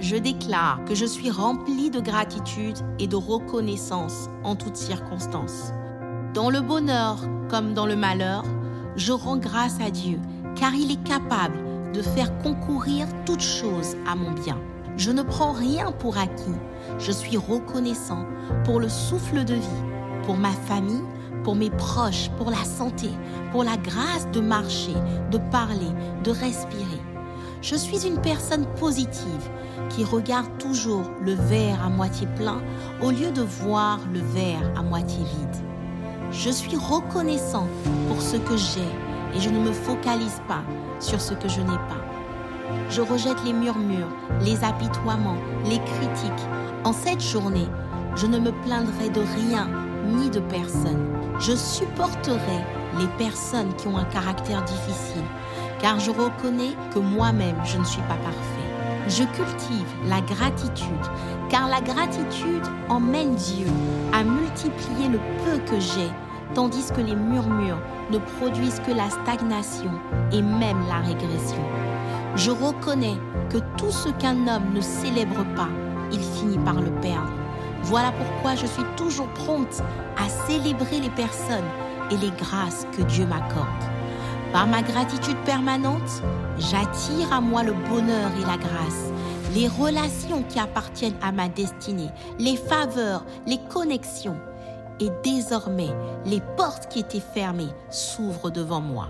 je déclare que je suis rempli de gratitude et de reconnaissance en toutes circonstances. Dans le bonheur comme dans le malheur, je rends grâce à Dieu car il est capable de faire concourir toutes choses à mon bien. Je ne prends rien pour acquis. Je suis reconnaissant pour le souffle de vie, pour ma famille, pour mes proches, pour la santé, pour la grâce de marcher, de parler, de respirer. Je suis une personne positive qui regarde toujours le verre à moitié plein au lieu de voir le verre à moitié vide. Je suis reconnaissant pour ce que j'ai et je ne me focalise pas sur ce que je n'ai pas. Je rejette les murmures, les apitoiements, les critiques. En cette journée, je ne me plaindrai de rien ni de personne. Je supporterai les personnes qui ont un caractère difficile, car je reconnais que moi-même, je ne suis pas parfait. Je cultive la gratitude, car la gratitude emmène Dieu à multiplier le peu que j'ai, tandis que les murmures ne produisent que la stagnation et même la régression. Je reconnais que tout ce qu'un homme ne célèbre pas, il finit par le perdre. Voilà pourquoi je suis toujours prompte à célébrer les personnes et les grâces que Dieu m'accorde. Par ma gratitude permanente, j'attire à moi le bonheur et la grâce, les relations qui appartiennent à ma destinée, les faveurs, les connexions. Et désormais, les portes qui étaient fermées s'ouvrent devant moi.